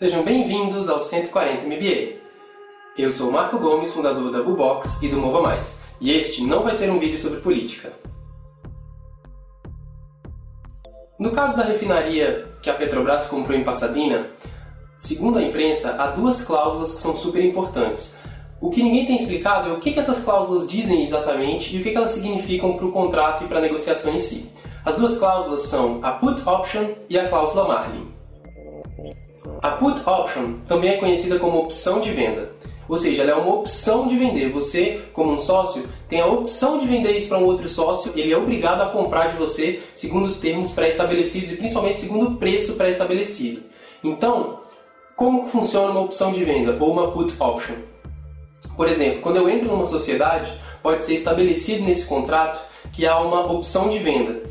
Sejam bem-vindos ao 140 MBA. Eu sou Marco Gomes, fundador da Bubox e do Mova Mais, e este não vai ser um vídeo sobre política. No caso da refinaria que a Petrobras comprou em Pasadena, segundo a imprensa, há duas cláusulas que são super importantes. O que ninguém tem explicado é o que essas cláusulas dizem exatamente e o que elas significam para o contrato e para a negociação em si. As duas cláusulas são a Put Option e a cláusula Marlin. A Put Option também é conhecida como opção de venda. Ou seja, ela é uma opção de vender. Você, como um sócio, tem a opção de vender isso para um outro sócio, ele é obrigado a comprar de você segundo os termos pré-estabelecidos e principalmente segundo o preço pré-estabelecido. Então, como funciona uma opção de venda ou uma put option? Por exemplo, quando eu entro numa sociedade, pode ser estabelecido nesse contrato que há uma opção de venda.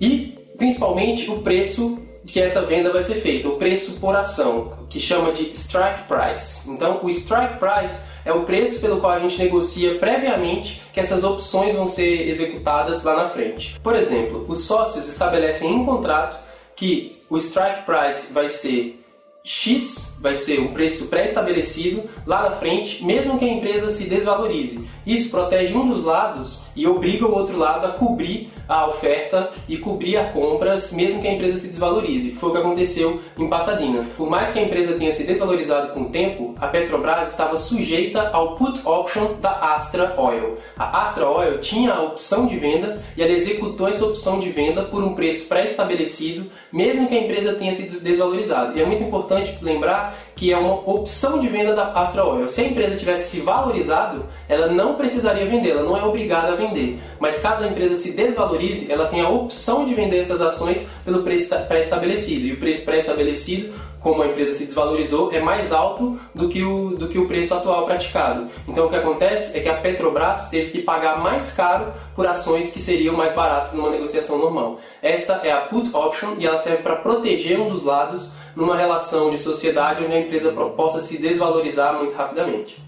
E principalmente o preço que essa venda vai ser feita, o preço por ação, que chama de strike price. Então, o strike price é o preço pelo qual a gente negocia previamente que essas opções vão ser executadas lá na frente. Por exemplo, os sócios estabelecem em contrato que o strike price vai ser X vai ser o preço pré-estabelecido lá na frente, mesmo que a empresa se desvalorize. Isso protege um dos lados e obriga o outro lado a cobrir a oferta e cobrir a compras, mesmo que a empresa se desvalorize. Foi o que aconteceu em Pasadena. Por mais que a empresa tenha se desvalorizado com o tempo, a Petrobras estava sujeita ao put option da Astra Oil. A Astra Oil tinha a opção de venda e ela executou essa opção de venda por um preço pré-estabelecido, mesmo que a empresa tenha se desvalorizado. E é muito importante lembrar que é uma opção de venda da Astra Oil. Se a empresa tivesse se valorizado, ela não precisaria vender, ela não é obrigada a vender. Mas caso a empresa se desvalorize, ela tem a opção de vender essas ações pelo preço pré-estabelecido. E o preço pré-estabelecido, como a empresa se desvalorizou, é mais alto do que, o, do que o preço atual praticado. Então o que acontece é que a Petrobras teve que pagar mais caro por ações que seriam mais baratas numa negociação normal. Esta é a put option e ela serve para proteger um dos lados numa relação de sociedade onde a empresa possa se desvalorizar muito rapidamente.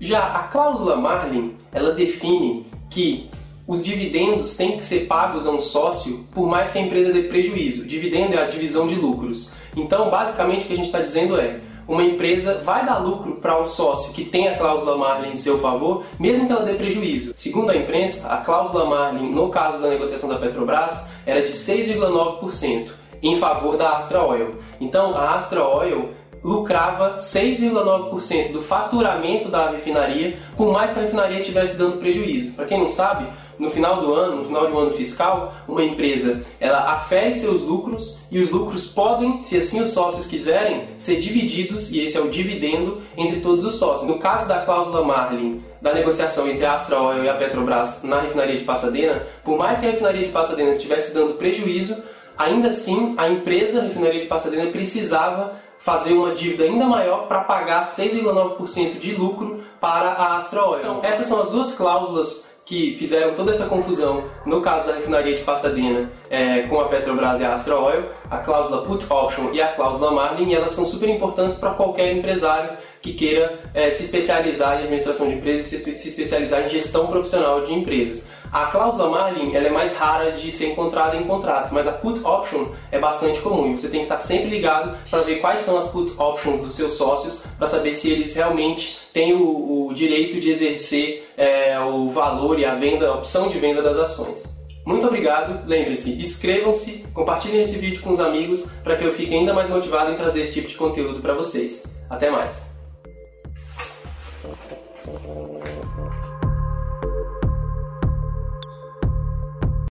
Já a cláusula Marlin, ela define que os dividendos têm que ser pagos a um sócio por mais que a empresa dê prejuízo. Dividendo é a divisão de lucros. Então, basicamente, o que a gente está dizendo é uma empresa vai dar lucro para um sócio que tem a cláusula Marlin em seu favor, mesmo que ela dê prejuízo. Segundo a imprensa, a cláusula Marlin, no caso da negociação da Petrobras, era de 6,9% em favor da Astra Oil. Então, a Astra Oil lucrava 6,9% do faturamento da refinaria, por mais que a refinaria estivesse dando prejuízo. Para quem não sabe, no final do ano, no final de um ano fiscal, uma empresa ela afere seus lucros e os lucros podem, se assim os sócios quiserem, ser divididos e esse é o dividendo entre todos os sócios. No caso da cláusula Marlin da negociação entre a Astra Oil e a Petrobras na refinaria de Pasadena, por mais que a refinaria de Pasadena estivesse dando prejuízo, ainda assim a empresa a refinaria de Pasadena precisava fazer uma dívida ainda maior para pagar 6,9% de lucro para a Astra Oil. Então, essas são as duas cláusulas que fizeram toda essa confusão no caso da refinaria de Pasadena é, com a Petrobras e a Astra Oil, a cláusula Put Option e a cláusula Marlin, e elas são super importantes para qualquer empresário que queira é, se especializar em administração de empresas e se especializar em gestão profissional de empresas. A cláusula Marlin ela é mais rara de ser encontrada em contratos, mas a put option é bastante comum. Você tem que estar sempre ligado para ver quais são as put options dos seus sócios, para saber se eles realmente têm o, o direito de exercer é, o valor e a venda, a opção de venda das ações. Muito obrigado, lembre-se, inscrevam-se, compartilhem esse vídeo com os amigos para que eu fique ainda mais motivado em trazer esse tipo de conteúdo para vocês. Até mais!